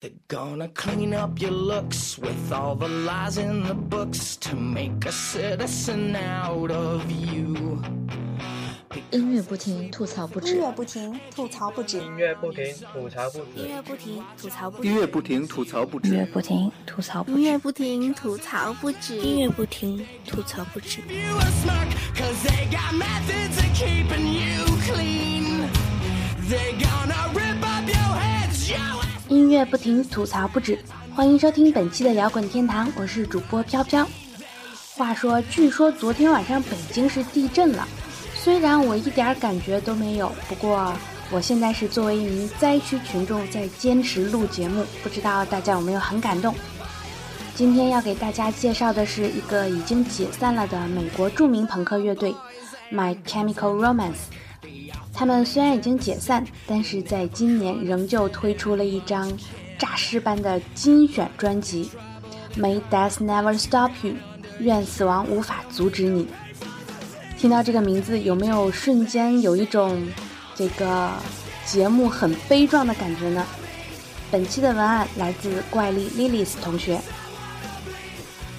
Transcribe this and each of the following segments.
They're gonna clean up your looks with all the lies in the books to make a citizen out of you. 音乐不停，吐槽不止。音乐不停，吐槽不止。音乐不停，吐槽不止。音乐不停，吐槽不止。音乐不停，吐槽不止。音乐不停，吐槽不止。音乐不停，吐槽不止。音乐不停，吐槽不止。 音乐不停，吐槽不止。欢迎收听本期的摇滚天堂，我是主播飘飘。话说，据说昨天晚上北京是地震了，虽然我一点感觉都没有，不过我现在是作为一名灾区群众在坚持录节目，不知道大家有没有很感动。今天要给大家介绍的是一个已经解散了的美国著名朋克乐队 My Chemical Romance。他们虽然已经解散，但是在今年仍旧推出了一张诈尸般的精选专辑《May Death Never Stop You》，愿死亡无法阻止你。听到这个名字，有没有瞬间有一种这个节目很悲壮的感觉呢？本期的文案来自怪力 Lilies 同学。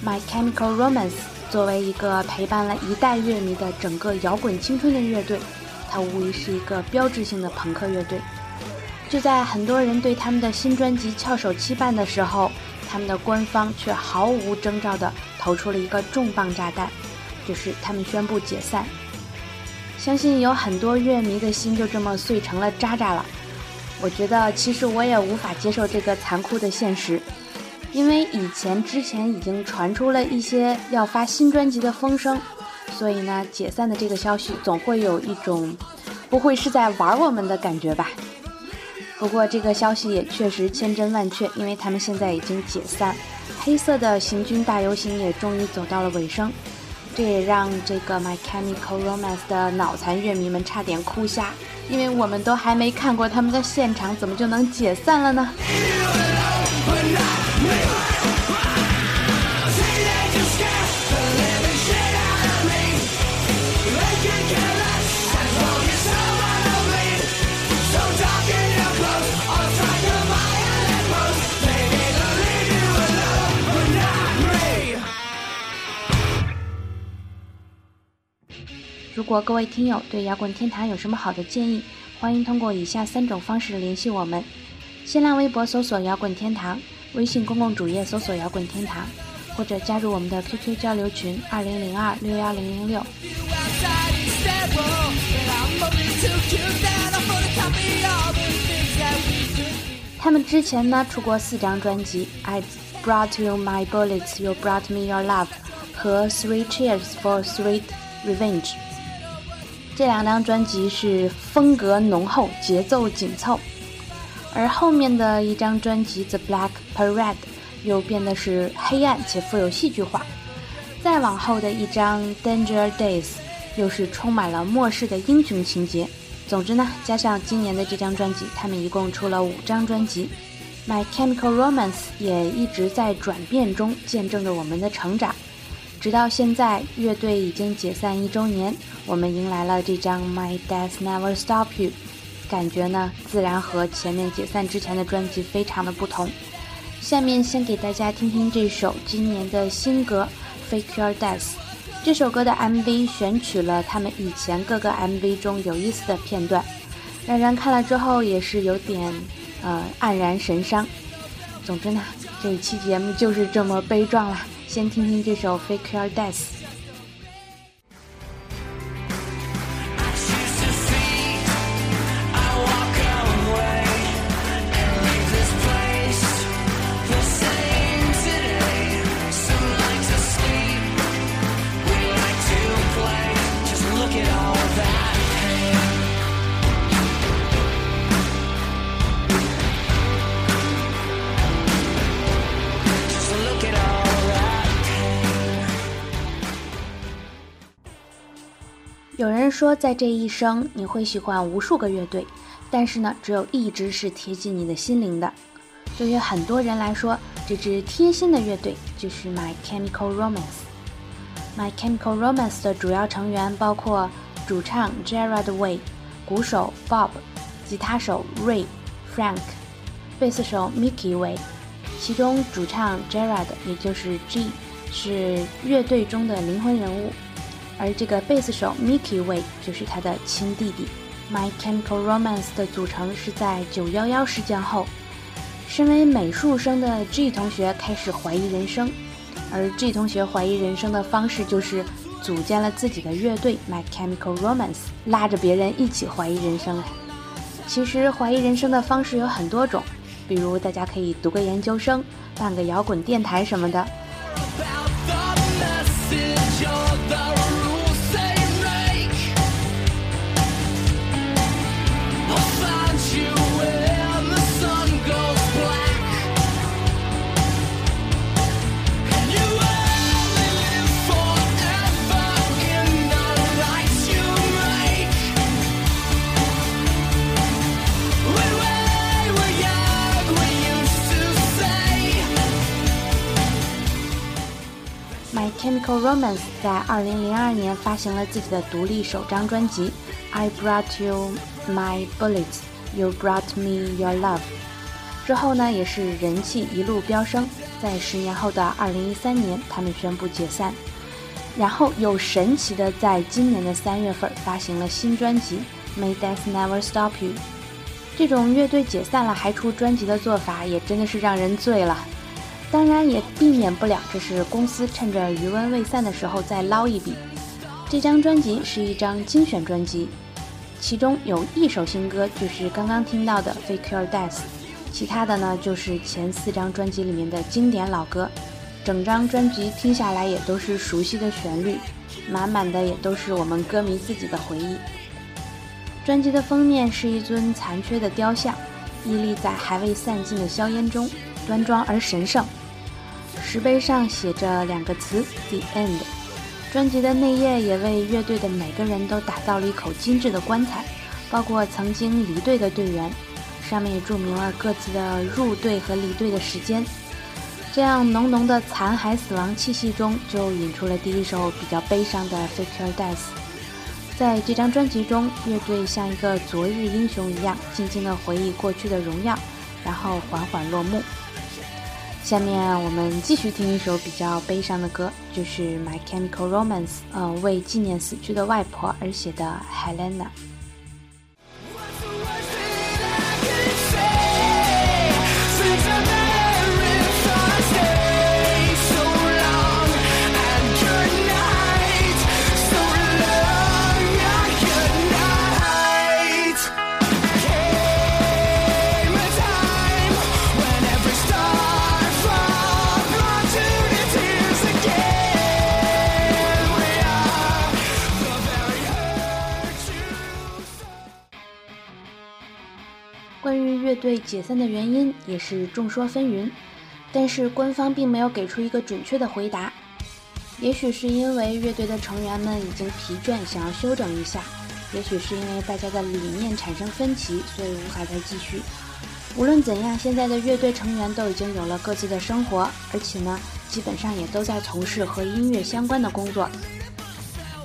My Chemical Romance 作为一个陪伴了一代乐迷的整个摇滚青春的乐队。它无疑是一个标志性的朋克乐队。就在很多人对他们的新专辑翘首期盼的时候，他们的官方却毫无征兆地投出了一个重磅炸弹，就是他们宣布解散。相信有很多乐迷的心就这么碎成了渣渣了。我觉得其实我也无法接受这个残酷的现实，因为以前之前已经传出了一些要发新专辑的风声。所以呢，解散的这个消息总会有一种不会是在玩我们的感觉吧？不过这个消息也确实千真万确，因为他们现在已经解散，黑色的行军大游行也终于走到了尾声，这也让这个 My Chemical Romance 的脑残乐迷们差点哭瞎，因为我们都还没看过他们的现场，怎么就能解散了呢？如果各位听友对摇滚天堂有什么好的建议，欢迎通过以下三种方式联系我们：新浪微博搜索“摇滚天堂”，微信公共主页搜索“摇滚天堂”，或者加入我们的 QQ 交流群二零零二六幺零零六。他们之前呢出过四张专辑，《I Brought You My Bullets, You Brought Me Your Love》和《Three Cheers for Sweet Revenge》。这两张专辑是风格浓厚、节奏紧凑，而后面的一张专辑《The Black Parade》又变得是黑暗且富有戏剧化。再往后的一张《Danger Days》又是充满了末世的英雄情节。总之呢，加上今年的这张专辑，他们一共出了五张专辑。My Chemical Romance 也一直在转变中，见证着我们的成长。直到现在，乐队已经解散一周年，我们迎来了这张《My Death Never Stop You》，感觉呢，自然和前面解散之前的专辑非常的不同。下面先给大家听听这首今年的新歌《Fake Your Death》。这首歌的 MV 选取了他们以前各个 MV 中有意思的片段，让人看了之后也是有点呃黯然神伤。总之呢，这一期节目就是这么悲壮了。先听听这首《Fake Your Death》。 说，在这一生你会喜欢无数个乐队，但是呢，只有一支是贴近你的心灵的。对于很多人来说，这支贴心的乐队就是 My Chemical Romance。My Chemical Romance 的主要成员包括主唱 Gerard Way、鼓手 Bob、吉他手 Ray、Frank、贝斯手 Mickey Way，其中主唱 Gerard 也就是 G 是乐队中的灵魂人物，而这个贝斯手 Mickey Way 就是他的亲弟弟。My Chemical Romance 的组成是在911事件后，身为美术生的 G 同学开始怀疑人生，而 G 同学怀疑人生的方式就是组建了自己的乐队 My Chemical Romance，拉着别人一起怀疑人生。其实怀疑人生的方式有很多种，比如大家可以读个研究生，办个摇滚电台什么的。Romance 在2002年发行了自己的独立首张专辑《I Brought You My Bullets, You Brought Me Your Love》。之后呢，也是人气一路飙升。在十年后的2013年，他们宣布解散，然后又神奇的在今年的三月份发行了新专辑《May Death Never Stop You》。这种乐队解散了还出专辑的做法，也真的是让人醉了。当然也避免不了，这是公司趁着余温未散的时候再捞一笔。这张专辑是一张精选专辑，其中有一首新歌，就是刚刚听到的《Fake Your Death》，其他的呢就是前四张专辑里面的经典老歌。整张专辑听下来也都是熟悉的旋律，满满的也都是我们歌迷自己的回忆。专辑的封面是一尊残缺的雕像，屹立在还未散尽的硝烟中，端庄而神圣。石碑上写着两个词：The End。专辑的内页也为乐队的每个人都打造了一口精致的棺材，包括曾经离队的队员，上面也注明了各自的入队和离队的时间。这样浓浓的残骸死亡气息中，就引出了第一首比较悲伤的《Fake Your Death》。在这张专辑中，乐队像一个昨日英雄一样，静静地回忆过去的荣耀，然后缓缓落幕。下面我们继续听一首比较悲伤的歌，就是《My Chemical Romance》，呃，为纪念死去的外婆而写的《Helena》。的原因也是众说纷纭，但是官方并没有给出一个准确的回答。也许是因为乐队的成员们已经疲倦，想要休整一下；也许是因为大家的理念产生分歧，所以无法再继续。无论怎样，现在的乐队成员都已经有了各自的生活，而且呢，基本上也都在从事和音乐相关的工作。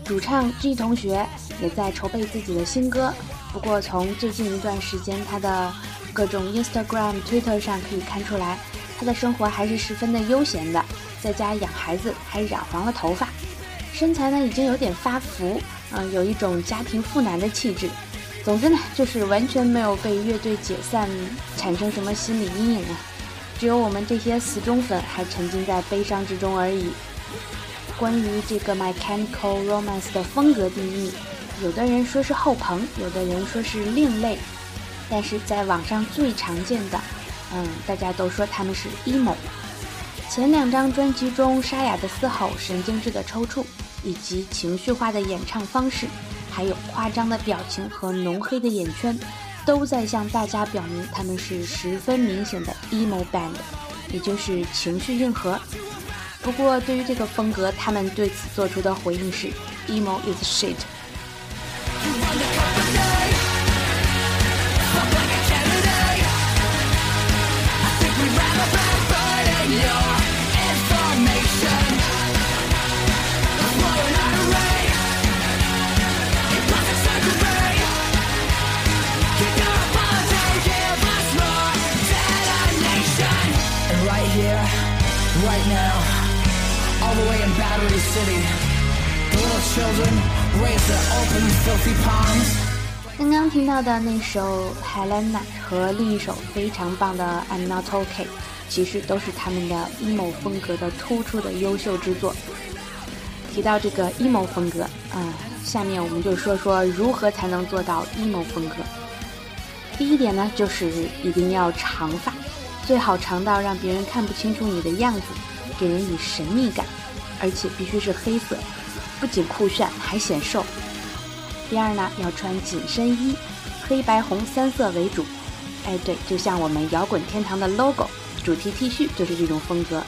主唱 G 同学也在筹备自己的新歌，不过从最近一段时间他的。各种 Instagram、Twitter 上可以看出来，他的生活还是十分的悠闲的，在家养孩子，还染黄了头发，身材呢已经有点发福，嗯，有一种家庭妇男的气质。总之呢，就是完全没有被乐队解散产生什么心理阴影啊，只有我们这些死忠粉还沉浸在悲伤之中而已。关于这个 My Chemical Romance 的风格定义，有的人说是后朋，有的人说是另类。但是在网上最常见的，嗯，大家都说他们是 emo。前两张专辑中沙哑的嘶吼、神经质的抽搐，以及情绪化的演唱方式，还有夸张的表情和浓黑的眼圈，都在向大家表明他们是十分明显的 emo band，也就是情绪硬核。不过对于这个风格，他们对此做出的回应是 emo is shit。刚刚听到的那首 Helena 和另一首非常棒的 I'm Not OK，其实都是他们的 emo 风格的突出的优秀之作。提到这个 emo 风格，啊，下面我们就说说如何才能做到 emo 风格。第一点呢，就是一定要长发，最好长到让别人看不清楚你的样子，给人以神秘感，而且必须是黑色，不仅酷炫还显瘦。第二呢，要穿紧身衣，黑白红三色为主。哎，对，就像我们摇滚天堂的 logo 主题 T 恤就是这种风格。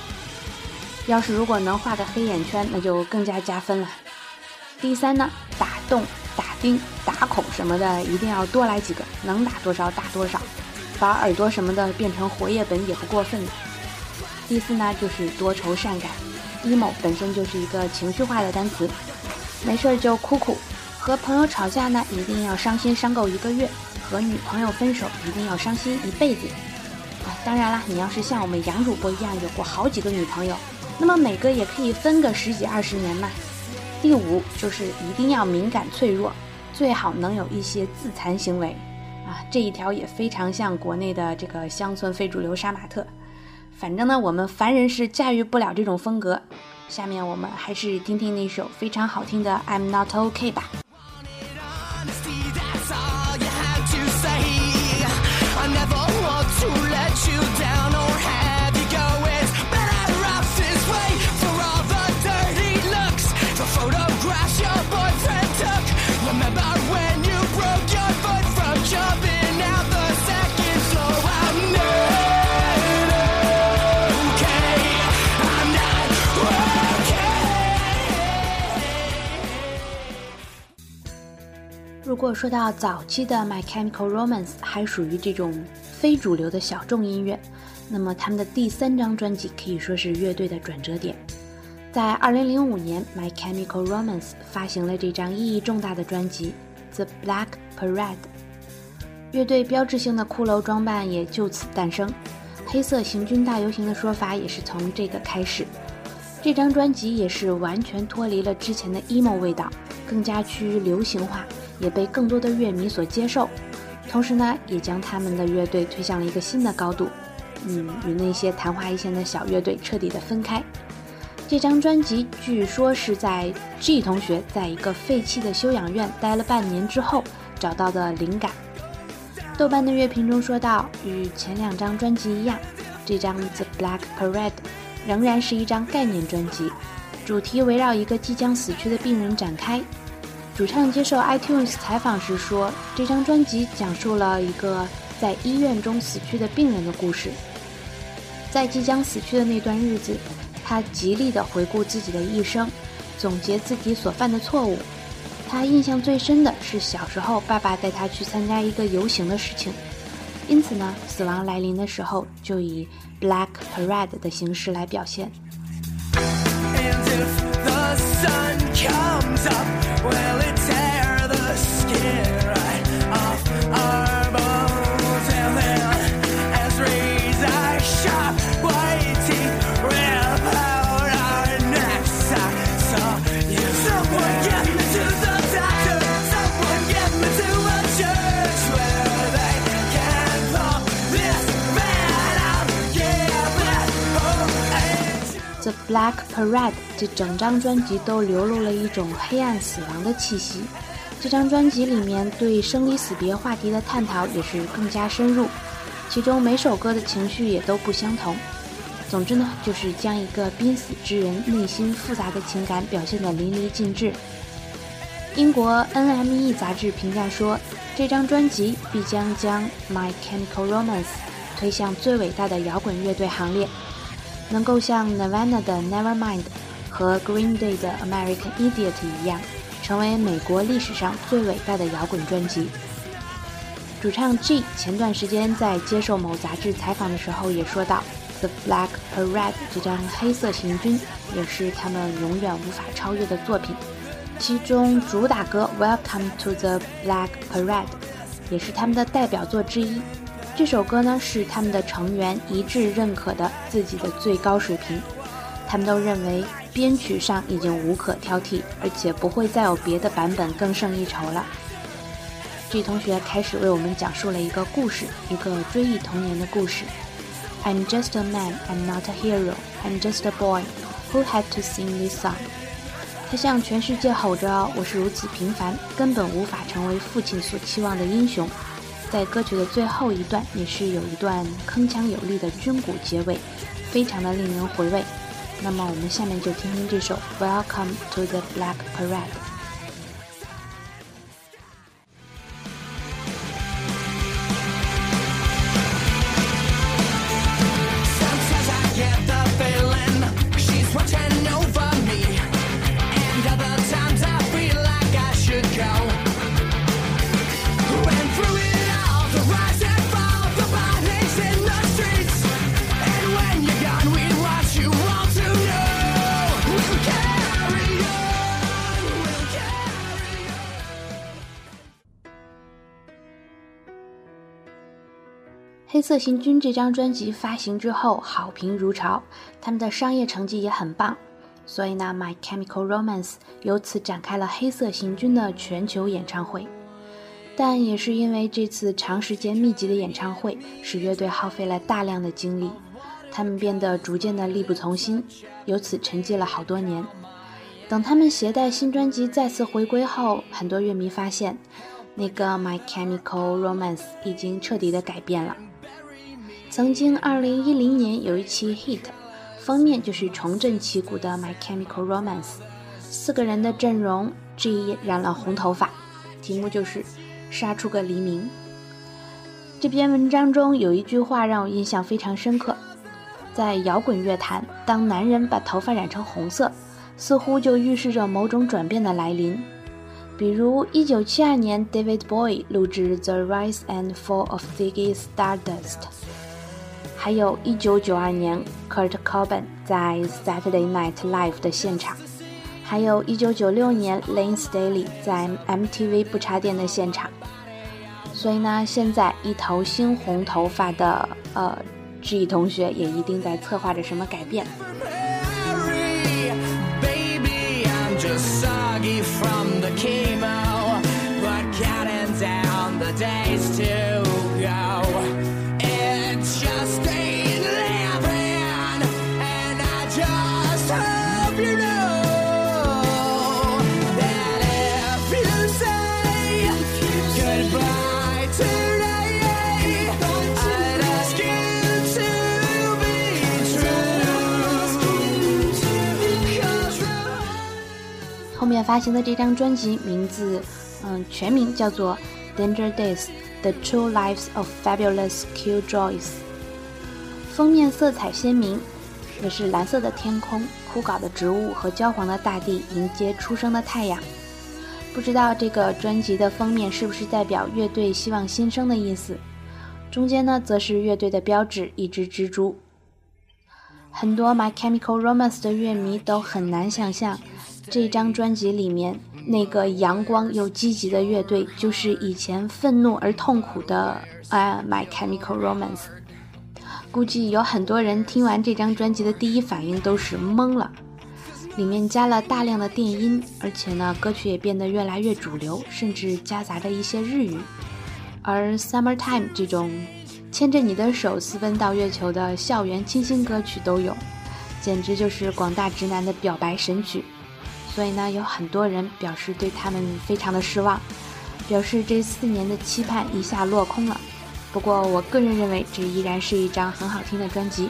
要是如果能画个黑眼圈，那就更加加分了。第三呢，打洞、打钉、打孔什么的一定要多来几个，能打多少打多少，把耳朵什么的变成活页本也不过分。第四呢，就是多愁善感，emo 本身就是一个情绪化的单词，没事儿就哭哭，和朋友吵架呢一定要伤心伤够一个月，和女朋友分手一定要伤心一辈子。啊，当然啦，你要是像我们杨主播一样有过好几个女朋友。那么每个也可以分个十几二十年嘛。第五就是一定要敏感脆弱，最好能有一些自残行为，啊，这一条也非常像国内的这个乡村非主流杀马特。反正呢，我们凡人是驾驭不了这种风格。下面我们还是听听那首非常好听的《I'm Not OK》吧。果说到早期的 My Chemical Romance 还属于这种非主流的小众音乐，那么他们的第三张专辑可以说是乐队的转折点。在2005年，My Chemical Romance 发行了这张意义重大的专辑《The Black Parade》，乐队标志性的骷髅装扮也就此诞生，黑色行军大游行的说法也是从这个开始。这张专辑也是完全脱离了之前的 emo 味道，更加趋于流行化。也被更多的乐迷所接受，同时呢，也将他们的乐队推向了一个新的高度，嗯，与那些昙花一现的小乐队彻底的分开。这张专辑据说是在 G 同学在一个废弃的修养院待了半年之后找到的灵感。豆瓣的乐评中说道：“与前两张专辑一样，这张 The Black Parade 仍然是一张概念专辑，主题围绕一个即将死去的病人展开。”主唱接受 iTunes 采访时说：“这张专辑讲述了一个在医院中死去的病人的故事。在即将死去的那段日子，他极力地回顾自己的一生，总结自己所犯的错误。他印象最深的是小时候爸爸带他去参加一个游行的事情。因此呢，死亡来临的时候就以 Black Parade 的形式来表现。” Well, it well it's The Black Parade 这整张专辑都流露了一种黑暗死亡的气息。这张专辑里面对生离死别话题的探讨也是更加深入，其中每首歌的情绪也都不相同。总之呢，就是将一个濒死之人内心复杂的情感表现得淋漓尽致。英国 NME 杂志评价说，这张专辑必将将 My Chemical Romance 推向最伟大的摇滚乐队行列，能够像 Nirvana 的 Nevermind。和 Green Day 的 American Idiot 一样，成为美国历史上最伟大的摇滚专辑。主唱 G 前段时间在接受某杂志采访的时候也说到，The Black Parade 这张黑色行军也是他们永远无法超越的作品。其中主打歌 Welcome to the Black Parade 也是他们的代表作之一。这首歌呢是他们的成员一致认可的自己的最高水平。他们都认为编曲上已经无可挑剔，而且不会再有别的版本更胜一筹了。G 同学开始为我们讲述了一个故事，一个追忆童年的故事。I'm just a man, I'm not a hero. I'm just a boy who had to sing this song. 他向全世界吼着：“我是如此平凡，根本无法成为父亲所期望的英雄。”在歌曲的最后一段，也是有一段铿锵有力的军鼓结尾，非常的令人回味。那么，我们下面就听听这首《Welcome to the Black Parade》。黑色行军这张专辑发行之后，好评如潮，他们的商业成绩也很棒，所以呢，My Chemical Romance 由此展开了黑色行军的全球演唱会。但也是因为这次长时间密集的演唱会，使乐队耗费了大量的精力，他们变得逐渐的力不从心，由此沉寂了好多年。等他们携带新专辑再次回归后，很多乐迷发现，那个 My Chemical Romance 已经彻底的改变了。曾经2010年有一期 Hit，封面就是重振旗鼓的 My Chemical Romance，四个人的阵容，G 染了红头发，题目就是杀出个黎明。这篇文章中有一句话让我印象非常深刻，在摇滚乐坛，当男人把头发染成红色，似乎就预示着某种转变的来临。比如1972年 David Bowie 录制《The Rise and Fall of Ziggy Stardust》。还有一九九二年 Kurt Cobain 在 Saturday Night Live 的现场，还有一九九六年 Lane Staley 在 MTV 不插电的现场。所以呢，现在一头猩红头发的呃 G 同学也一定在策划着什么改变。发行的这张专辑名字，嗯，全名叫做《Danger Days: The True Lives of Fabulous Killjoys》。封面色彩鲜明，也是蓝色的天空、枯槁的植物和焦黄的大地迎接初升的太阳。不知道这个专辑的封面是不是代表乐队希望新生的意思？中间呢，则是乐队的标志——一只蜘蛛。很多 My Chemical Romance 的乐迷都很难想象，这张专辑里面那个阳光又积极的乐队，就是以前愤怒而痛苦的呃 My Chemical Romance。估计有很多人听完这张专辑的第一反应都是懵了。里面加了大量的电音，而且呢，歌曲也变得越来越主流，甚至夹杂着一些日语。而《Summertime》这种牵着你的手私奔到月球的校园清新歌曲都有，简直就是广大直男的表白神曲。所以呢，有很多人表示对他们非常的失望，表示这四年的期盼一下落空了。不过，我个人认为这依然是一张很好听的专辑。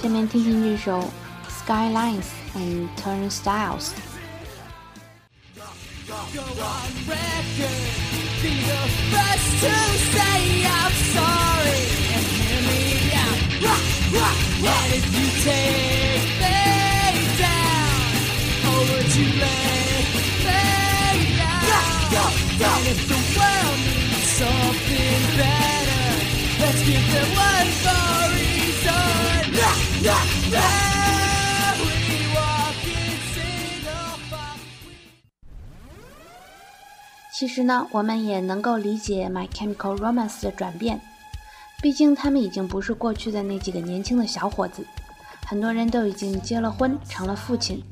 下面听听这首《Skylines and Turnstiles》。其实呢，我们也能够理解 My Chemical Romance 的转变，毕竟他们已经不是过去的那几个年轻的小伙子，很多人都已经结了婚，成了父亲。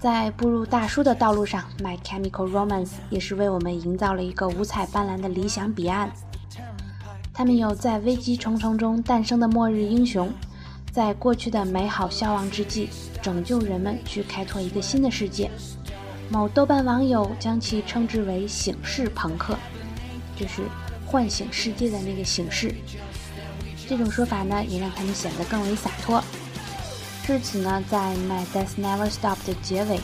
在步入大叔的道路上，《My Chemical Romance》也是为我们营造了一个五彩斑斓的理想彼岸。他们有在危机重重中诞生的末日英雄，在过去的美好消亡之际，拯救人们去开拓一个新的世界。某豆瓣网友将其称之为“醒世朋克”，就是唤醒世界的那个醒世。这种说法呢，也让他们显得更为洒脱。至此呢，在《My Death Never Stop》的结尾，《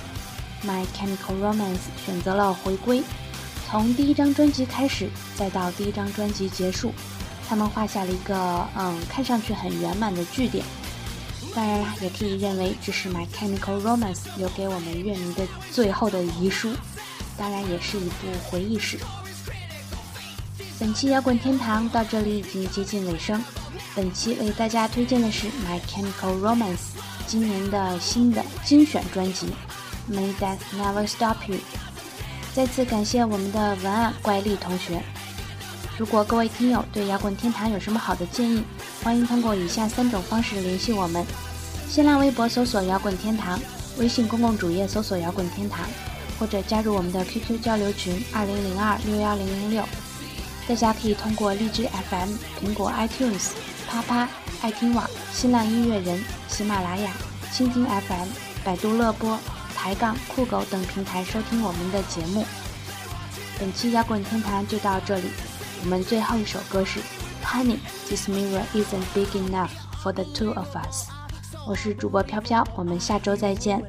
My Chemical Romance》选择了回归，从第一张专辑开始，再到第一张专辑结束，他们画下了一个嗯，看上去很圆满的句点。当然啦，也可以认为这是《My Chemical Romance》留给我们乐迷的最后的遗书，当然也是一部回忆史。本期摇滚天堂到这里已经接近尾声。本期为大家推荐的是《My Chemical Romance》今年的新的精选专辑《May Death Never Stop You》。再次感谢我们的文案怪力同学。如果各位听友对摇滚天堂有什么好的建议，欢迎通过以下三种方式联系我们：新浪微博搜索“摇滚天堂”，微信公共主页搜索“摇滚天堂”，或者加入我们的 QQ 交流群二零零二六幺零零六。大家可以通过荔枝 FM、苹果 iTunes。啪啪、爱听网、新浪音乐人、喜马拉雅、蜻蜓 FM、百度乐播、抬杠、酷狗等平台收听我们的节目。本期摇滚天堂就到这里，我们最后一首歌是《Honey This Mirror Isn't Big Enough for the Two of Us》。我是主播飘飘，我们下周再见。